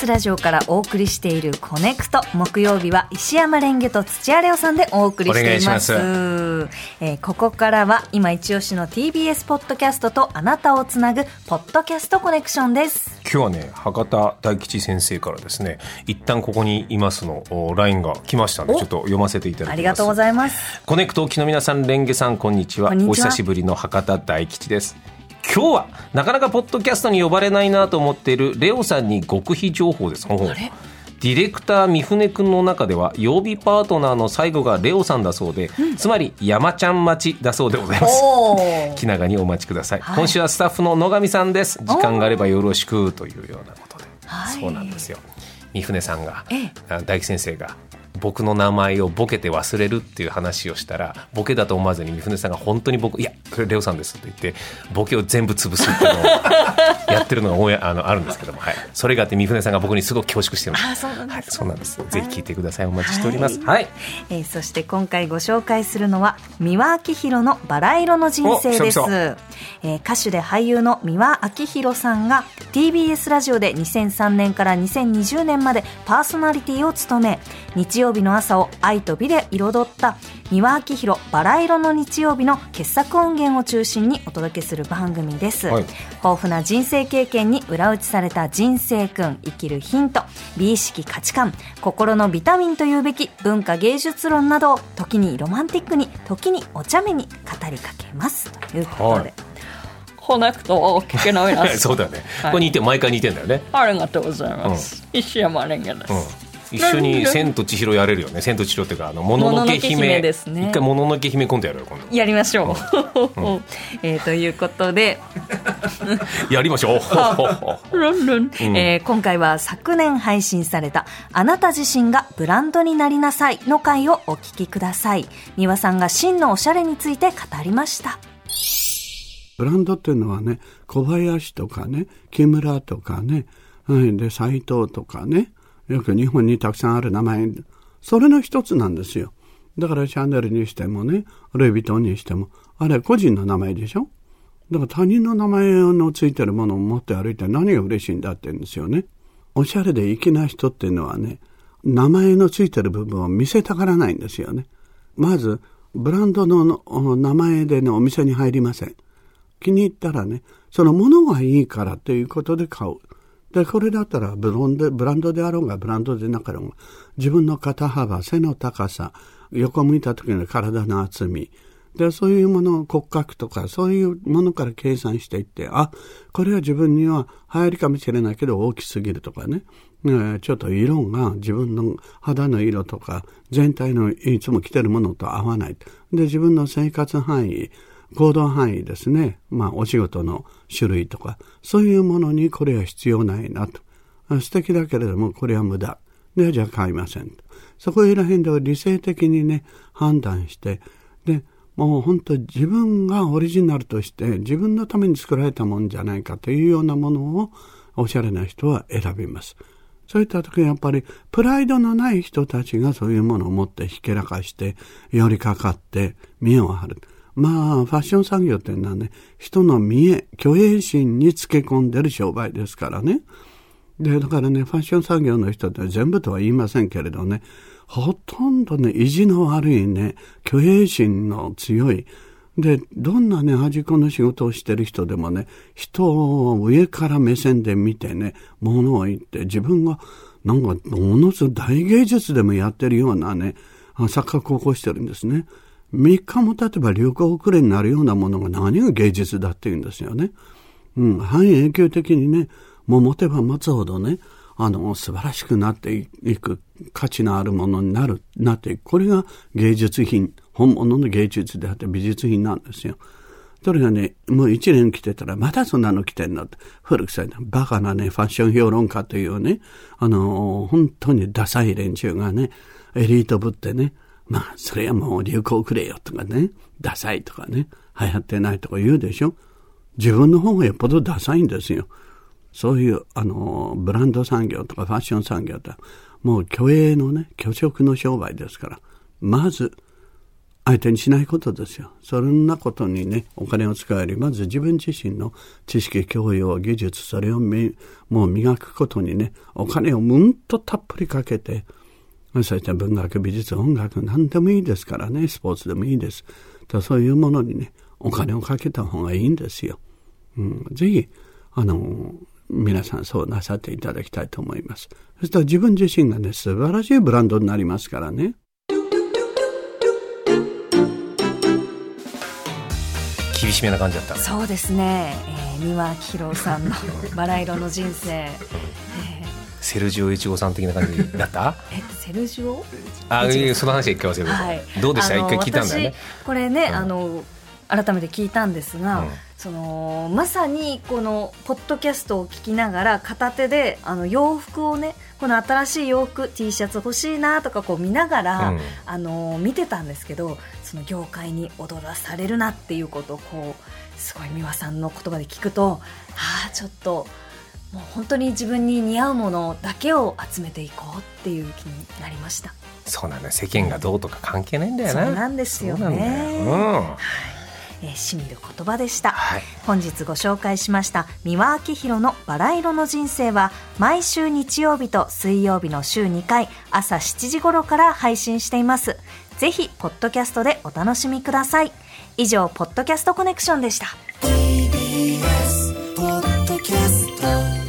TBS ラジオからお送りしているコネクト木曜日は石山蓮華と土屋礼央さんでお送りしています。えー、ここからは今一押しの TBS ポッドキャストとあなたをつなぐポッドキャストコネクションです。今日はね博多大吉先生からですね一旦ここにいますの LINE が来ましたのでちょっと読ませていただきます。ありがとうございます。コネクトお聞きの皆さん蓮華さんこんにちは。お久しぶりの博多大吉です今日はなかなかポッドキャストに呼ばれないなと思っているレオさんに極秘情報ですディレクター三船君の中では曜日パートナーの最後がレオさんだそうで、うん、つまり山ちゃん待ちだそうでございます。気長にお待ちください、はい、今週はスタッフの野上さんです。時間があればよろしくというようなことで、そうなんですよ。三船さんが、大吉先生が僕の名前をボケて忘れるっていう話をしたらボケだと思わずに三船さんが本当に僕いやこれレオさんですって言ってボケを全部潰すっていうのを やってるのがあのあるんですけども、はい、それがあって三船さんが僕にすごく恐縮してるあそうなんです、はい、そうなんです。ぜひ聞いてください。お待ちしております、はい、はい、えー、そして今回ご紹介するのは三輪明宏のバラ色の人生ですえー、歌手で俳優の三輪明宏さんが TBS ラジオで2003年から2020年までパーソナリティを務め日曜日の朝を愛と美で彩った三輪明宏バラ色の日曜日の傑作音源を中心にお届けする番組です、はい、豊富な人生経験に裏打ちされた人生訓生きるヒント美意識価値観心のビタミンというべき文化芸術論などを時にロマンティックに時にお茶目に語りかけます。ということで、はいコネクトを聞けないな。そうだよね、はい、これ似て毎回似てんだよね。ありがとうございます、うん、石山レンゲです、うん。一緒に千と千尋やれるよね。千と千尋っていうかあのもののけ姫。ですね。一回もののけ姫コントやろう今度。やりましょう、うん、えー、ということで。やりましょう。ルンルン、うん、えー、今回は昨年配信された「あなた自身がブランドになりなさい」の回をお聞きください。三輪さんが真のおしゃれについて語りましたブランドっていうのはね小林とかね木村とかね、はい、で斎藤とかねよく日本にたくさんある名前、それの一つなんですよ。だからシャネルにしてもね、ルイ・ヴィトンにしても、あれ個人の名前でしょ？だから他人の名前のついてるものを持って歩いて何が嬉しいんだって言うんですよね。おしゃれで粋な人っていうのはね、名前のついてる部分を見せたがらないんですよね。まず、ブランドの名前でね、お店に入りません。気に入ったらね、そのものがいいからということで買う。で、これだったらブロンで、ブランドであろうが、ブランドでなかろうが、自分の肩幅、背の高さ、横向いた時の体の厚み、で、そういうもの、骨格とか、そういうものから計算していって、あ、これは自分には流行りかもしれないけど大きすぎるとかね、ねちょっと色が自分の肌の色とか、全体のいつも着てるものと合わない。で、自分の生活範囲、行動範囲ですね。まあ、お仕事の種類とか、そういうものにこれは必要ないなと。素敵だけれども、これは無駄。で、じゃあ買いません。そこら辺で理性的にね、判断して、で、もう本当自分がオリジナルとして自分のために作られたもんじゃないかというようなものをおしゃれな人は選びます。そういった時やっぱりプライドのない人たちがそういうものを持ってひけらかして寄りかかって見栄を張る。まあ、ファッション産業っていうのはね、人の見栄、虚栄心につけ込んでる商売ですからね。で、だからね、ファッション産業の人って全部とは言いませんけれどね、ほとんどね、意地の悪いね、虚栄心の強い、で、どんなね、端っこの仕事をしてる人でもね、人を上から目線で見てね、物を言って、自分が、なんか、ものすごい大芸術でもやってるようなね、錯覚を起こしてるんですね。3日も経てば流行遅れになるようなものが何が芸術だって言うんですよね。うん、半永久的にね、もう持てば持つほどね、あの、素晴らしくなっていく、価値のあるものになる、なっていく。これが芸術品、本物の芸術であって美術品なんですよ。それがね、もう一年来てたら、またそんなの来てんのって、古くさいな、バカなね、ファッション評論家というね、あの、本当にダサい連中がね、エリートぶってね、まあ、それはもう流行くれよとかね、ダサいとかね、流行ってないとか言うでしょ。自分の方がよっぽどダサいんですよ。そういう、あの、ブランド産業とかファッション産業ともう虚栄のね、虚飾の商売ですから、まず、相手にしないことですよ。そんなことにね、お金を使うより、まず自分自身の知識、教養、技術、それをもう磨くことにね、お金をうんとたっぷりかけて、そして文学、美術、音楽、何でもいいですからね、スポーツでもいいです。そういうものにね、お金をかけた方がいいんですよ。うん、ぜひ、あの、皆さんそうなさっていただきたいと思います。そしたら自分自身がね、素晴らしいブランドになりますからね。厳しめな感じだったそうですね、えー、三輪明宏さんの バラ色の人生、えー、セルジオ越後さん的な感じだった？えセルジオ？あその話は聞かせてください、どうでした？一回聞いたんだよねこれね、うん、あの改めて聞いたんですが、うん。そのまさにこのポッドキャストを聞きながら片手であの洋服をねこの新しい洋服 T シャツ欲しいなとかこう見ながら、うん、あの見てたんですけどその業界に踊らされるなっていうことをこうすごい美輪さんの言葉で聞くとああちょっともう本当に自分に似合うものだけを集めていこうっていう気になりました。そうなんだ世間がどうとか関係ないんだよねそうなんですよね、うん、はい。えー、しみる言葉でした、はい、本日ご紹介しました三輪明宏のバラ色の人生は毎週日曜日と水曜日の週2回朝7時頃から配信しています。ぜひポッドキャストでお楽しみください。以上ポッドキャストコネクションでした。TBS ポッドキャスト